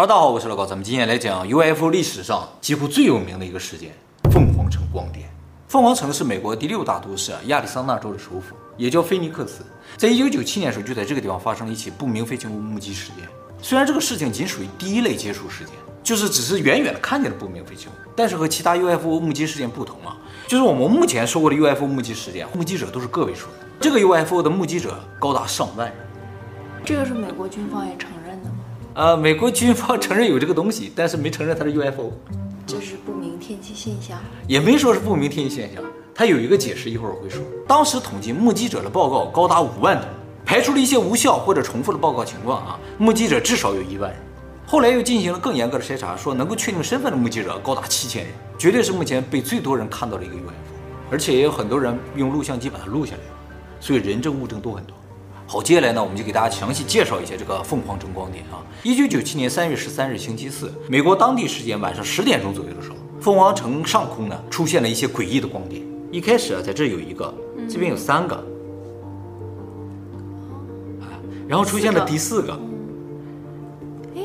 哈喽，大家好，我是老高，咱们今天来讲 UFO 历史上几乎最有名的一个事件——凤凰城光点。凤凰城是美国第六大都市亚利桑那州的首府，也叫菲尼克斯。在一九九七年时候，就在这个地方发生了一起不明飞行物目击事件。虽然这个事情仅属于第一类接触事件，就是只是远远的看见了不明飞行物，但是和其他 UFO 目击事件不同啊，就是我们目前说过的 UFO 目击事件，目击者都是个位数的，这个 UFO 的目击者高达上万人。这个是美国军方也承认？呃，美国军方承认有这个东西，但是没承认它是 UFO，这是不明天气现象，也没说是不明天气现象，它有一个解释，一会儿我会说。当时统计目击者的报告高达五万多，排除了一些无效或者重复的报告情况啊，目击者至少有一万人。后来又进行了更严格的筛查，说能够确定身份的目击者高达七千人，绝对是目前被最多人看到的一个 UFO，而且也有很多人用录像机把它录下来，所以人证物证都很多。好，接下来呢，我们就给大家详细介绍一下这个凤凰城光点啊。一九九七年三月十三日星期四，美国当地时间晚上十点钟左右的时候，凤凰城上空呢出现了一些诡异的光点。一开始啊，在这有一个，这边有三个，啊，然后出现了第四个，哎，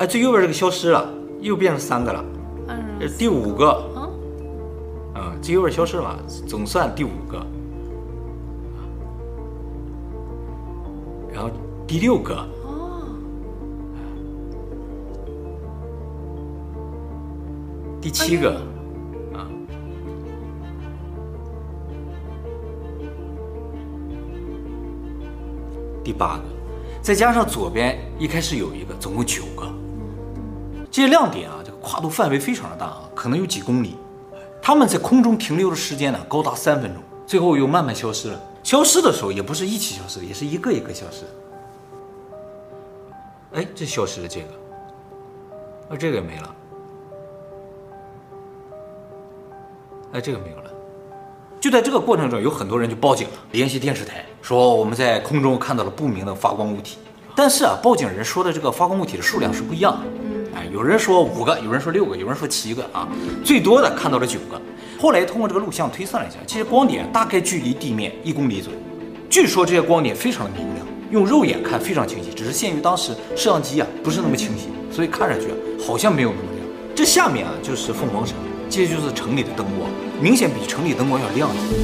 哎，最右边这个消失了，又变成三个了，嗯，第五个，啊，最右边消失了，总算第五个。然后第六个，哦，第七个，啊，第八个，再加上左边一开始有一个，总共九个。这些亮点啊，这个跨度范围非常的大啊，可能有几公里。他们在空中停留的时间呢，高达三分钟，最后又慢慢消失了。消失的时候也不是一起消失的，也是一个一个消失。哎，这消失了这个，啊，这个也没了。哎，这个没有了。就在这个过程中，有很多人就报警了，联系电视台，说我们在空中看到了不明的发光物体。但是啊，报警人说的这个发光物体的数量是不一样的。哎，有人说五个，有人说六个，有人说七个啊，最多的看到了九个。后来通过这个录像推算了一下，这些光点大概距离地面一公里左右。据说这些光点非常的明亮，用肉眼看非常清晰，只是限于当时摄像机啊不是那么清晰，所以看上去啊好像没有那么亮。这下面啊就是凤凰城，这就是城里的灯光，明显比城里灯光要亮一些。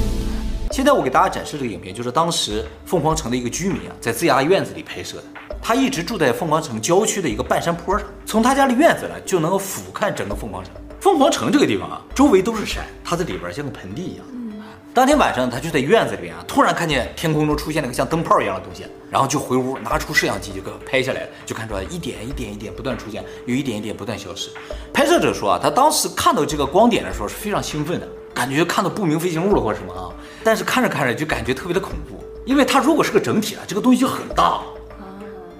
现在我给大家展示这个影片，就是当时凤凰城的一个居民啊在自家院子里拍摄的。他一直住在凤凰城郊区的一个半山坡上，从他家的院子呢就能够俯瞰整个凤凰城。凤凰城这个地方啊，周围都是山，它在里边像个盆地一样。嗯，当天晚上，他就在院子里边啊，突然看见天空中出现了个像灯泡一样的东西，然后就回屋拿出摄像机就给拍下来了，就看出来一点一点一点不断出现，有一点一点不断消失。拍摄者说啊，他当时看到这个光点的时候是非常兴奋的，感觉看到不明飞行物了或者什么啊，但是看着看着就感觉特别的恐怖，因为它如果是个整体啊，这个东西就很大，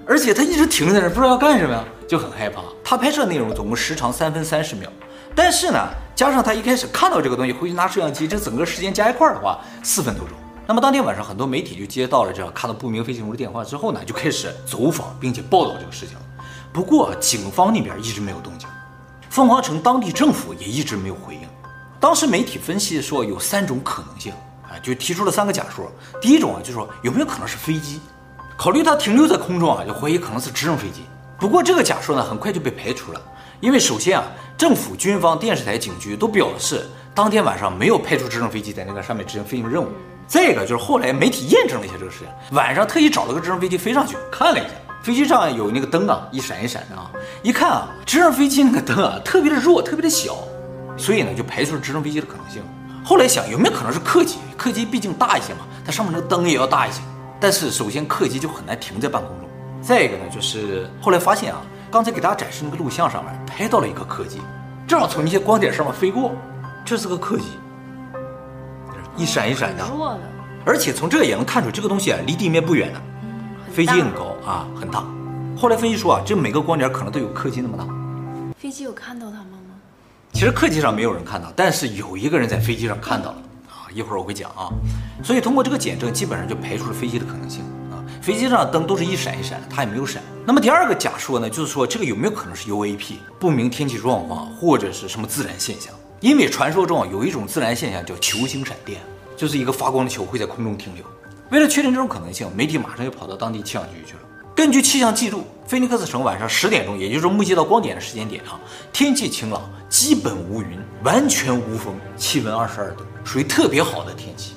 而且它一直停在那儿，不知道要干什么呀，就很害怕。他拍摄内容总共时长三分三十秒。但是呢，加上他一开始看到这个东西，回去拿摄像机，这整个时间加一块的话，四分多钟。那么当天晚上，很多媒体就接到了这看到不明飞行物的电话之后呢，就开始走访并且报道这个事情。不过警方那边一直没有动静，凤凰城当地政府也一直没有回应。当时媒体分析说有三种可能性啊，就提出了三个假说。第一种啊，就是说有没有可能是飞机？考虑它停留在空中啊，就怀疑可能是直升飞机。不过这个假说呢，很快就被排除了。因为首先啊，政府、军方、电视台、警局都表示，当天晚上没有派出直升飞机在那个上面执行飞行任务。再一个就是后来媒体验证了一下这个事情，晚上特意找了个直升飞机飞上去看了一下，飞机上有那个灯啊，一闪一闪的啊，一看啊，直升飞机那个灯啊特别的弱，特别的小，所以呢就排除了直升飞机的可能性。后来想有没有可能是客机？客机毕竟大一些嘛，它上面那个灯也要大一些。但是首先客机就很难停在半空中，再一个呢就是后来发现啊。刚才给大家展示那个录像上面拍到了一个客机，正好从那些光点上面飞过，这是个客机，一闪一闪的，而且从这个也能看出这个东西啊离地面不远的，飞机很高啊，很大。后来分析说啊，这每个光点可能都有客机那么大。飞机有看到他们吗？其实客机上没有人看到，但是有一个人在飞机上看到了啊，一会儿我会讲啊。所以通过这个检证，基本上就排除了飞机的可能性。飞机上的灯都是一闪一闪的，它也没有闪。那么第二个假说呢，就是说这个有没有可能是 UAP 不明天气状况或者是什么自然现象？因为传说中有一种自然现象叫球形闪电，就是一个发光的球会在空中停留。为了确定这种可能性，媒体马上就跑到当地气象局去了。根据气象记录，菲尼克斯城晚上十点钟，也就是目击到光点的时间点啊，天气晴朗，基本无云，完全无风，气温二十二度，属于特别好的天气。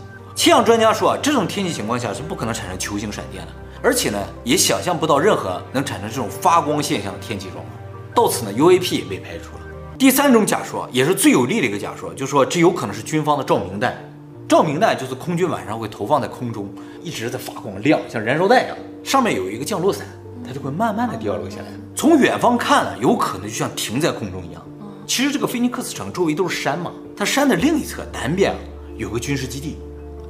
气象专家说啊，这种天气情况下是不可能产生球形闪电的，而且呢，也想象不到任何能产生这种发光现象的天气状况。到此呢，UAP 也被排除了。第三种假说也是最有力的一个假说，就是说这有可能是军方的照明弹。照明弹就是空军晚上会投放在空中，一直在发光亮，像燃烧弹一样，上面有一个降落伞，它就会慢慢的掉落下来。从远方看呢，有可能就像停在空中一样。其实这个菲尼克斯城周围都是山嘛，它山的另一侧南边啊有个军事基地，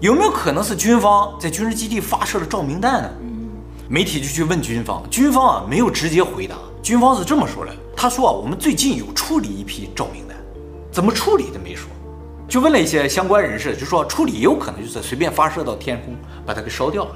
有没有可能是军方在军事基地发射了照明弹呢？媒体就去问军方，军方啊没有直接回答，军方是这么说的。他说啊，我们最近有处理一批照明弹，怎么处理的没说，就问了一些相关人士，就说处理也有可能就是随便发射到天空，把它给烧掉了。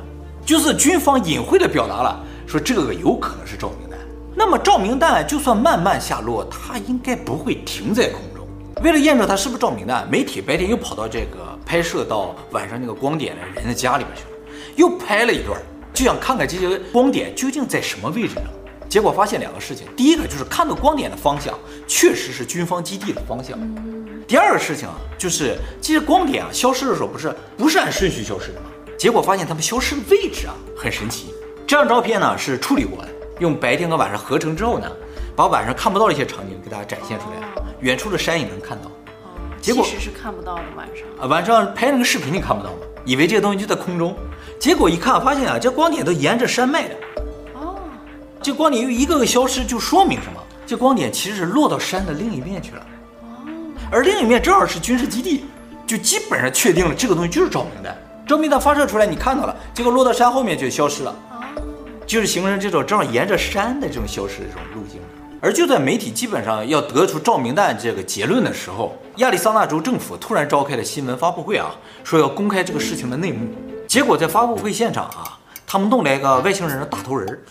就是军方隐晦的表达了，说这个有可能是照明弹。那么照明弹就算慢慢下落，它应该不会停在空中。为了验证它是不是照明弹，媒体白天又跑到这个拍摄到晚上那个光点的人的家里边去了，又拍了一段，就想看看这些光点究竟在什么位置上。结果发现两个事情，第一个就是看到光点的方向确实是军方基地的方向。第二个事情啊，就是这些光点啊消失的时候不是不是按顺序消失的吗？结果发现它们消失的位置啊很神奇。这张照片呢是处理过的，用白天和晚上合成之后呢，把晚上看不到的一些场景给大家展现出来，远处的山也能看到。结果其实是看不到的晚上啊，晚上拍那个视频你看不到吗？以为这个东西就在空中，结果一看发现啊，这光点都沿着山脉的。哦这光点又一个个消失，就说明什么？这光点其实是落到山的另一面去了，哦而另一面正好是军事基地，就基本上确定了这个东西就是照明弹。照明弹发射出来，你看到了，结果落到山后面就消失了，就是形成这种正好沿着山的这种消失的这种路径。而就在媒体基本上要得出照明弹这个结论的时候，亚利桑那州政府突然召开了新闻发布会啊，说要公开这个事情的内幕。结果在发布会现场啊。他们弄来一个外星人的大头人，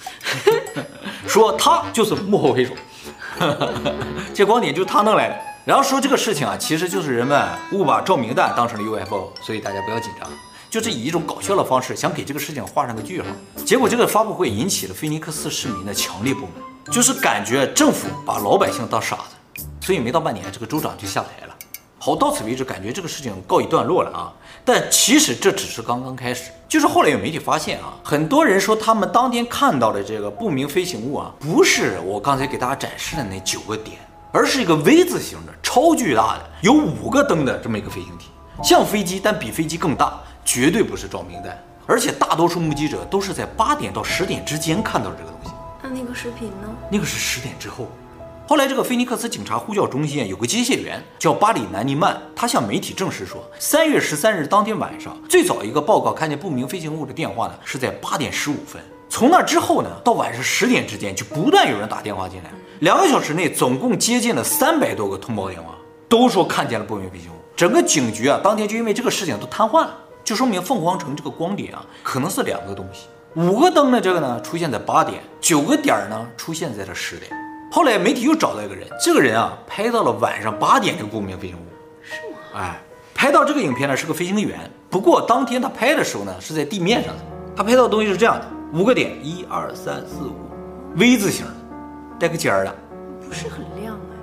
说他就是幕后黑手，这光点就是他弄来的。然后说这个事情啊，其实就是人们误把照明弹当成了 UFO，所以大家不要紧张，就是以一种搞笑的方式想给这个事情画上个句号。结果这个发布会引起了菲尼克斯市民的强烈不满，就是感觉政府把老百姓当傻子，所以没到半年，这个州长就下台了。好，到此为止，感觉这个事情告一段落了啊。但其实这只是刚刚开始，就是后来有媒体发现啊，很多人说他们当天看到的这个不明飞行物啊，不是我刚才给大家展示的那九个点，而是一个 V 字形的超巨大的有五个灯的这么一个飞行体，像飞机但比飞机更大，绝对不是照明弹。而且大多数目击者都是在八点到十点之间看到这个东西。那个视频呢？那个是十点之后。后来，这个菲尼克斯警察呼叫中心有个接线员叫巴里南尼曼，他向媒体证实说，三月十三日当天晚上，最早一个报告看见不明飞行物的电话呢，是在八点十五分。从那之后呢，到晚上十点之间，就不断有人打电话进来。两个小时内，总共接近了三百多个通报电话，都说看见了不明飞行物。整个警局啊，当天就因为这个事情都瘫痪了，就说明凤凰城这个光点啊，可能是两个东西。五个灯的这个呢，出现在八点；九个点呢，出现在了十点。后来媒体又找到一个人，这个人啊拍到了晚上八点的不明飞行物，是吗？哎，拍到这个影片呢是个飞行员，不过当天他拍的时候呢是在地面上的，他拍到的东西是这样的，五个点，一二三四五，V 字形的，带个尖儿的，不是很亮哎。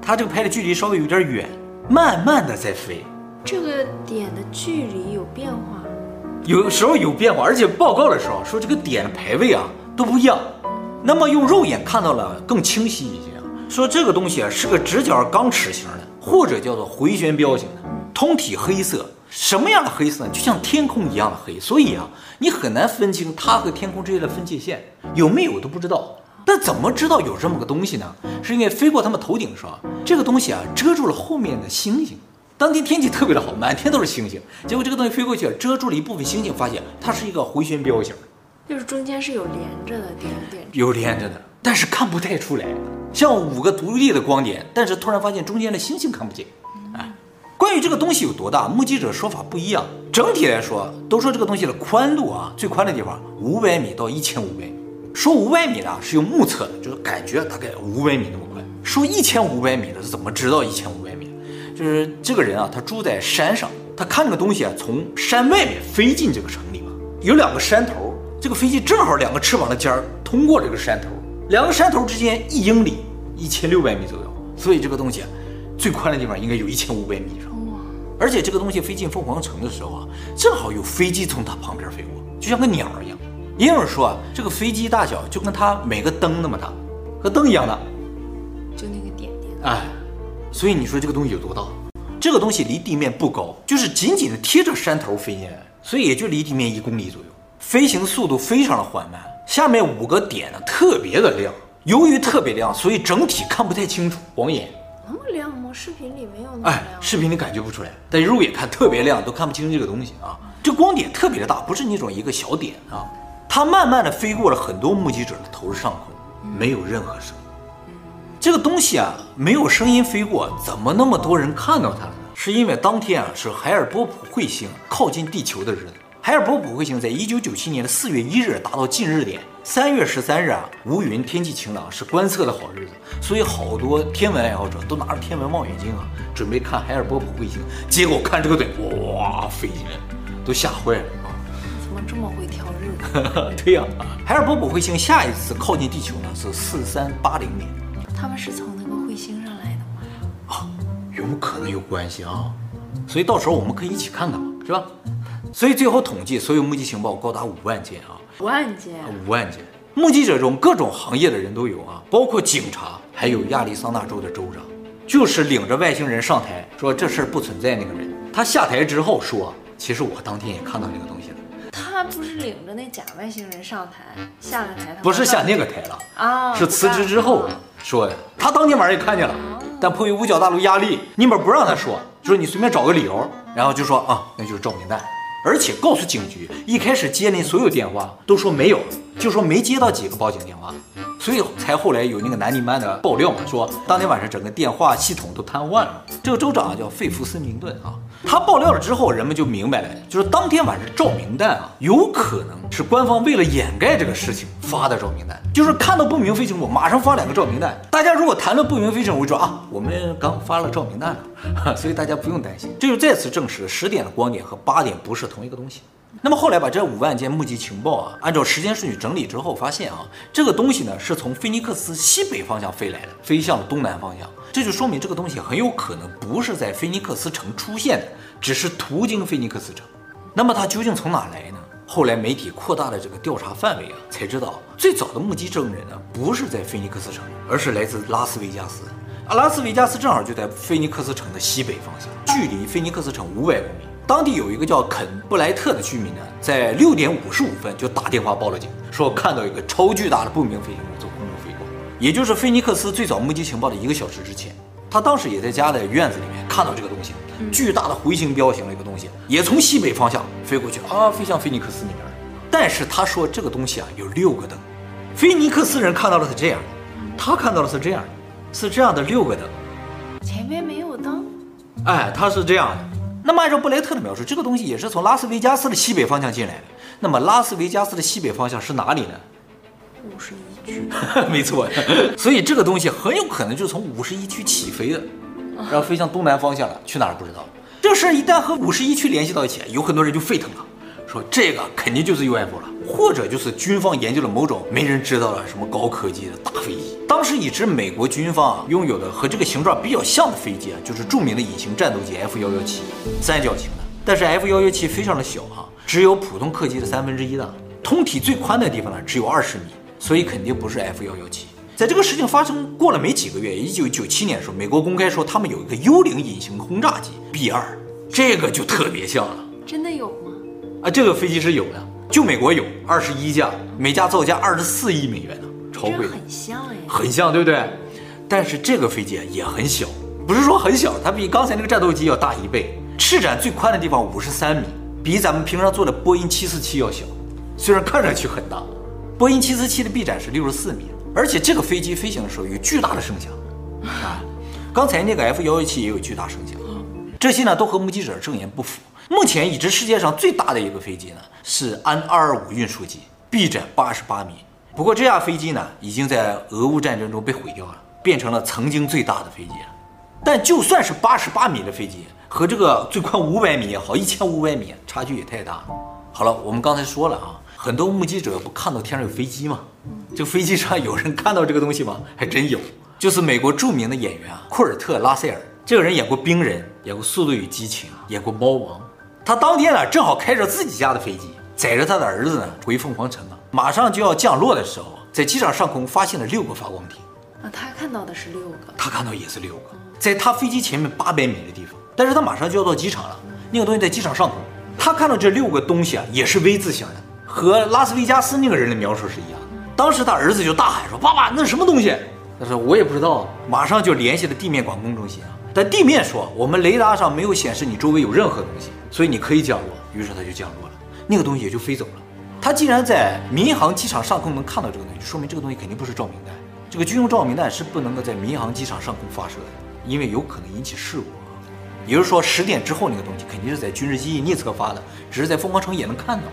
他这个拍的距离稍微有点远，慢慢的在飞，这个点的距离有变化，有时候有变化，而且报告的时候说这个点的排位啊都不一样。那么用肉眼看到了更清晰一些，说这个东西啊是个直角钢齿形的，或者叫做回旋镖型的，通体黑色。什么样的黑色呢？就像天空一样的黑，所以啊，你很难分清它和天空之间的分界线有没有都不知道。但怎么知道有这么个东西呢？是因为飞过他们头顶的时候，这个东西啊遮住了后面的星星。当天天气特别的好，满天都是星星，结果这个东西飞过去遮住了一部分星星，发现它是一个回旋镖形。就是中间是有连着的点点，有连着的，但是看不太出来，像五个独立的光点，但是突然发现中间的星星看不见。哎，关于这个东西有多大，目击者说法不一样。整体来说，都说这个东西的宽度啊，最宽的地方五百米到一千五百米。说五百米呢是用目测的，就是感觉大概五百米那么宽。说一千五百米的是怎么知道一千五？就是这个人啊，他住在山上，他看这个东西啊从山外面飞进这个城里嘛，有两个山头。这个飞机正好两个翅膀的尖儿通过这个山头，两个山头之间一英里，一千六百米左右，所以这个东西最宽的地方应该有一千五百米以上。而且这个东西飞进凤凰城的时候啊，正好有飞机从它旁边飞过，就像个鸟一样。也有人说啊，这个飞机大小就跟它每个灯那么大，和灯一样大，就那个点点。哎，所以你说这个东西有多大？这个东西离地面不高，就是紧紧的贴着山头飞进来，所以也就离地面一公里左右。飞行速度非常的缓慢。下面五个点呢特别的亮，由于特别亮，所以整体看不太清楚，晃眼。那么亮吗？视频里没有那么亮。哎，视频里感觉不出来，但肉眼看特别亮，都看不清这个东西啊。这光点特别的大，不是那种一个小点啊。它慢慢的飞过了很多目击者的头上空，没有任何声音。这个东西啊，没有声音飞过，怎么那么多人看到它了呢？是因为当天啊是海尔波普彗星靠近地球的日子。海尔波普彗星在一九九七年的四月一日达到近日点，三月十三日啊无云天气晴朗是观测的好日子，所以好多天文爱好者都拿着天文望远镜啊准备看海尔波普彗星，结果看这个点哇飞进来，都吓坏了啊！怎么这么会挑日子？对呀、啊，海尔波普彗星下一次靠近地球呢是四三八零年。他们是从那个彗星上来的吗？啊，有可能有关系啊？所以到时候我们可以一起看看嘛，是吧？所以最后统计，所有目击情报高达五万件啊，五万件，五万件。目击者中各种行业的人都有啊，包括警察，还有亚利桑那州的州长，就是领着外星人上台说这事儿不存在那个人。他下台之后说，其实我当天也看到那个东西了。他不是领着那假外星人上台，下了台，不是下那个台了啊，是辞职之后说的。他当天晚上也看见了，但迫于五角大楼压力，尼泊尔不让他说，就说你随便找个理由，然后就说啊，那就是照明弹，而且告诉警局，一开始接那所有电话都说没有，就说没接到几个报警电话，所以才后来有那个南尼曼的爆料嘛，说当天晚上整个电话系统都瘫痪了。这个州长叫费弗斯明顿啊。他爆料了之后，人们就明白了，就是当天晚上照明弹啊，有可能是官方为了掩盖这个事情发的照明弹，就是看到不明飞行物马上发两个照明弹。大家如果谈论不明飞行物，就说啊，我们刚发了照明弹了，所以大家不用担心。这就再次证实了十点的光点和八点不是同一个东西。那么后来把这五万件目击情报啊，按照时间顺序整理之后，发现啊，这个东西呢是从菲尼克斯西北方向飞来的，飞向了东南方向。这就说明这个东西很有可能不是在菲尼克斯城出现的，只是途经菲尼克斯城。那么它究竟从哪来呢？后来媒体扩大了这个调查范围啊，才知道最早的目击证人呢不是在菲尼克斯城，而是来自拉斯维加斯。啊，拉斯维加斯正好就在菲尼克斯城的西北方向，距离菲尼克斯城五百公里。当地有一个叫肯布莱特的居民呢，在六点五十五分就打电话报了警，说看到一个超巨大的不明飞行物。也就是菲尼克斯最早目击情报的一个小时之前，他当时也在家的院子里面看到这个东西，巨大的回形镖形的一个东西，也从西北方向飞过去啊，飞向菲尼克斯那边。但是他说这个东西啊有六个灯，菲尼克斯人看到的是这样，他看到的是这样，是这样的六个灯，前面没有灯。哎，他是这样的。那么按照布雷特的描述，这个东西也是从拉斯维加斯的西北方向进来的。那么拉斯维加斯的西北方向是哪里呢？五十一区，没错。所以这个东西很有可能就是从五十一区起飞的，然后飞向东南方向了，去哪儿不知道。这事儿一旦和五十一区联系到一起，有很多人就沸腾了，说这个肯定就是 UFO 了，或者就是军方研究了某种没人知道的什么高科技的大飞机。当时已知美国军方拥有的和这个形状比较像的飞机啊，就是著名的隐形战斗机 F 幺幺七，三角形的。但是 F 幺幺七非常的小、啊，只有普通客机的三分之一大，通体最宽的地方呢只有二十米，所以肯定不是 F 幺幺七。在这个事情发生过了没几个月，一九九七年的时候，美国公开说他们有一个幽灵隐形轰炸机 B 二，这个就特别像了。真的有吗？啊，这个飞机是有的，就美国有二十一架，每架造价二十四亿美元呢。超贵的，很像哎，很像，对不对？但是这个飞机也很小，不是说很小，它比刚才那个战斗机要大一倍。翅展最宽的地方五十三米，比咱们平常坐的波音七四七要小。虽然看上去很大，波音七四七的臂展是六十四米，而且这个飞机飞行的时候有巨大的声响啊。刚才那个 F 幺幺七也有巨大声响，这些呢都和目击者证言不符。目前已知世界上最大的一个飞机呢是安二二五运输机，臂展八十八米。不过这架飞机呢，已经在俄乌战争中被毁掉了，变成了曾经最大的飞机了。但就算是八十八米的飞机，和这个最宽五百米也好，一千五百米，差距也太大了。好了，我们刚才说了啊，很多目击者不看到天上有飞机吗？这个飞机上有人看到这个东西吗？还真有，就是美国著名的演员啊，库尔特·拉塞尔。这个人演过《冰人》，演过《速度与激情》，演过《猫王》。他当天呢，正好开着自己家的飞机，载着他的儿子呢回凤凰城啊。马上就要降落的时候，在机场上空发现了六个发光体。啊，他看到的是六个，他看到也是六个，在他飞机前面八百米的地方。但是他马上就要到机场了，那个东西在机场上空，他看到这六个东西啊，也是 V 字形的，和拉斯维加斯那个人的描述是一样。当时他儿子就大喊说：“爸爸，那是什么东西？”他说：“我也不知道。”马上就联系了地面管控中心啊。但地面说，我们雷达上没有显示你周围有任何东西，所以你可以降落。于是他就降落了，那个东西也就飞走了。他既然在民航机场上空能看到这个东西，说明这个东西肯定不是照明弹。这个军用照明弹是不能够在民航机场上空发射的，因为有可能引起事故。也就是说，十点之后那个东西肯定是在军事基地内侧发的，只是在凤凰城也能看到。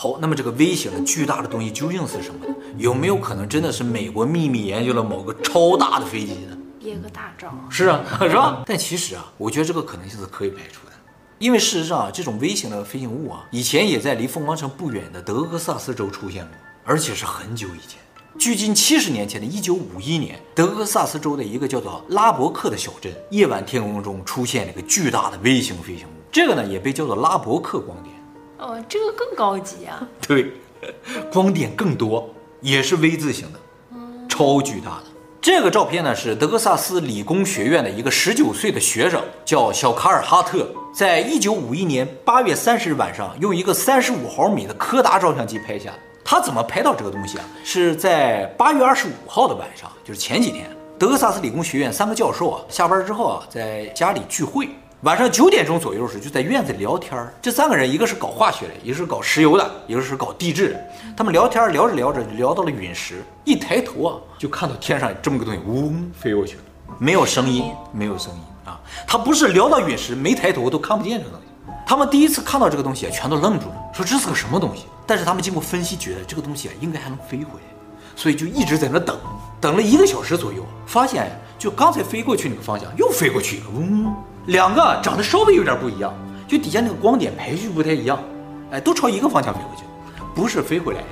好，那么这个微型的巨大的东西究竟是什么呢？有没有可能真的是美国秘密研究了某个超大的飞机呢？憋个大招是啊，是吧？但其实啊，我觉得这个可能性是可以排除的，因为事实上啊，这种微型的飞行物啊，以前也在离凤凰城不远的德克萨斯州出现过，而且是很久以前，距今七十年前的一九五一年，德克萨斯州的一个叫做拉伯克的小镇，夜晚天空中出现了一个巨大的微型飞行物，这个呢也被叫做拉伯克光点。哦，这个更高级啊！对，光点更多，也是 V 字形的，超巨大的。这个照片呢，是德克萨斯理工学院的一个十九岁的学生，叫小卡尔哈特，在一九五一年八月三十日晚上，用一个三十五毫米的柯达照相机拍下的。他怎么拍到这个东西啊？是在八月二十五号的晚上，就是前几天，德克萨斯理工学院三个教授啊，下班之后啊，在家里聚会。晚上九点钟左右时，就在院子里聊天。这三个人，一个是搞化学的，一个是搞石油的，一个是搞地质的。他们聊天聊着聊着，聊到了陨石。一抬头啊，就看到天上这么个东西，嗡飞过去了，没有声音，没有声音啊。他不是聊到陨石，没抬头都看不见这东西。他们第一次看到这个东西，全都愣住了，说这是个什么东西？但是他们经过分析，觉得这个东西啊，应该还能飞回来，所以就一直在那等，等了一个小时左右，发现就刚才飞过去那个方向又飞过去一个，嗡。两个长得稍微有点不一样，就底下那个光点排序不太一样，哎，都朝一个方向飞过去，不是飞回来的。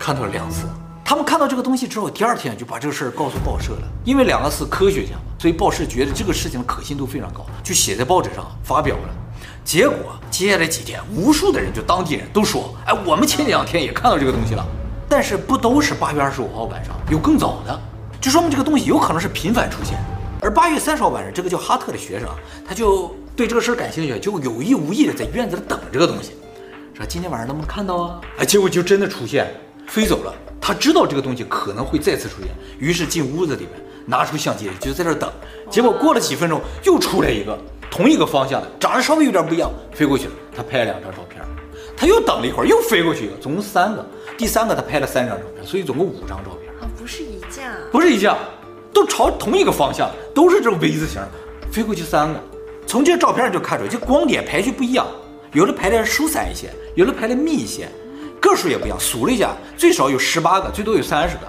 看到了两次，他们看到这个东西之后，第二天就把这个事儿告诉报社了。因为两个是科学家嘛，所以报社觉得这个事情的可信度非常高，就写在报纸上发表了。结果接下来几天，无数的人就当地人都说，哎，我们前两天也看到这个东西了，但是不都是八月二十五号晚上，有更早的，就说明这个东西有可能是频繁出现。而八月三十号晚上，这个叫哈特的学生，他就对这个事儿感兴趣，就有意无意的在院子里等这个东西，说今天晚上能不能看到啊？哎，结果就真的出现，飞走了。他知道这个东西可能会再次出现，于是进屋子里面拿出相机，就在这儿等。结果过了几分钟，又出来一个同一个方向的，长得稍微有点不一样，飞过去了。他拍了两张照片，他又等了一会儿，又飞过去一个，总共三个。第三个他拍了三张照片，所以总共五张照片。啊，不是一架，不是一架。都朝同一个方向，都是这种 V 字形，飞过去三个。从这个照片上就看出来，这光点排序不一样，有的排的疏散一些，有的排的密一些，个数也不一样。数了一下，最少有十八个，最多有三十个。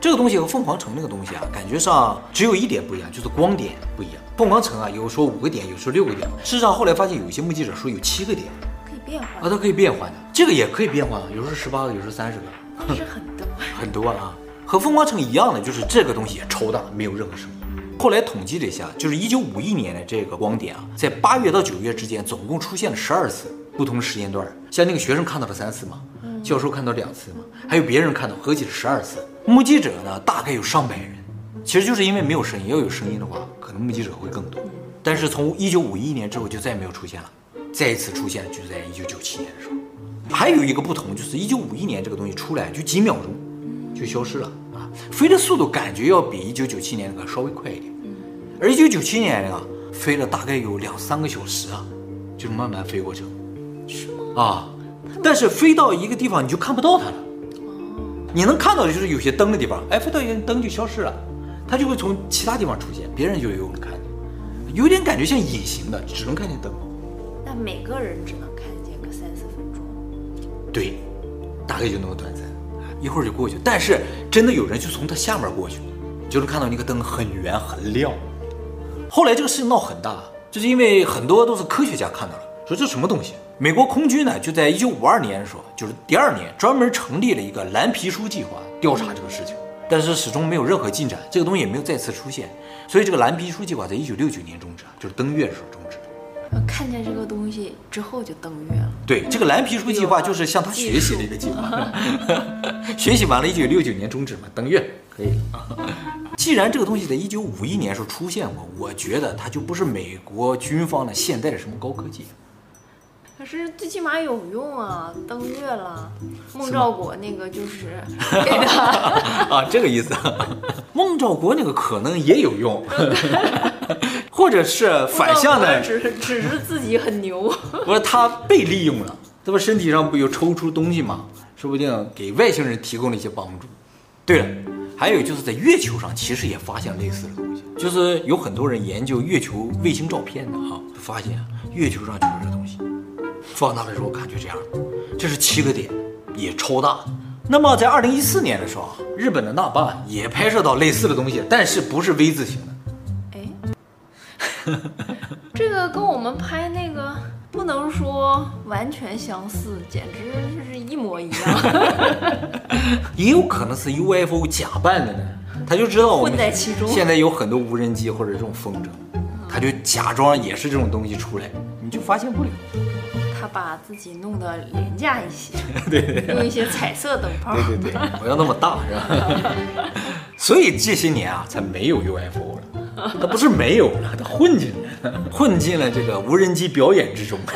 这个东西和凤凰城那个东西啊，感觉上只有一点不一样，就是光点不一样。凤凰城啊，有时候五个点，有时候六个点。事实上后来发现，有一些目击者说有七个点，可以变换啊，它可以变换的。这个也可以变换啊，有时候十八个，有时候三十个，那是很多 很多啊。和凤凰城一样的，就是这个东西也超大，没有任何声音。后来统计了一下，就是一九五一年的这个光点啊，在八月到九月之间，总共出现了十二次，不同时间段。像那个学生看到了三次嘛，教授看到两次嘛，还有别人看到，合计是十二次。目击者呢，大概有上百人。其实就是因为没有声音，要有声音的话，可能目击者会更多。但是从一九五一年之后就再也没有出现了，再一次出现就是在一九九七年的时候。还有一个不同就是一九五一年这个东西出来就几秒钟就消失了。飞的速度感觉要比一九九七年那个稍微快一点，而一九九七年那个飞了大概有两三个小时啊，就是慢慢飞过去。是吗？啊，但是飞到一个地方你就看不到它了。你能看到的就是有些灯的地方，哎，飞到一个灯就消失了，它就会从其他地方出现，别人就有能看见，有点感觉像隐形的，只能看见灯。那每个人只能看见个三四分钟。对，大概就那么短暂。一会儿就过去，但是真的有人就从它下面过去，就能看到那个灯很圆很亮。后来这个事情闹很大，就是因为很多都是科学家看到了，说这什么东西，美国空军呢，就在一九五二年的时候，就是第二年，专门成立了一个蓝皮书计划，调查这个事情，但是始终没有任何进展，这个东西也没有再次出现，所以这个蓝皮书计划在一九六九年终止，就是登月的时候终止。看见这个东西之后就登月了。对，这个蓝皮书计划就是向他学习的一个计划 学习完了，一九六九年终止嘛，登月可以了。既然这个东西在一九五一年时候出现过，我觉得它就不是美国军方的现代的什么高科技。可是最起码有用啊，登月了。孟兆国那个就是啊，这个意思。孟兆国那个可能也有用，或者是反向的，只是只是自己很牛。不是他被利用了，这不身体上不有抽出东西吗？说不定给外星人提供了一些帮助。对了，还有就是在月球上其实也发现类似的东西，就是有很多人研究月球卫星照片的哈，发现月球上就是这东西。放大的时候感觉这样，这是七个点，也超大。那么在二零一四年的时候，日本的那霸也拍摄到类似的东西，但是不是 V 字形的。哎，这个跟我们拍那个不能说完全相似，简直就是一模一样。也有可能是 UFO 假扮的呢，他就知道我们混在其中。现在有很多无人机或者这种风筝，他就假装也是这种东西出来，你就发现不了。他把自己弄得廉价一些，对，对对，用一些彩色灯泡，对对对，不要那么大是吧？所以这些年啊，才没有 UFO 了。它不是没有了，它混进来了，混进了这个无人机表演之中。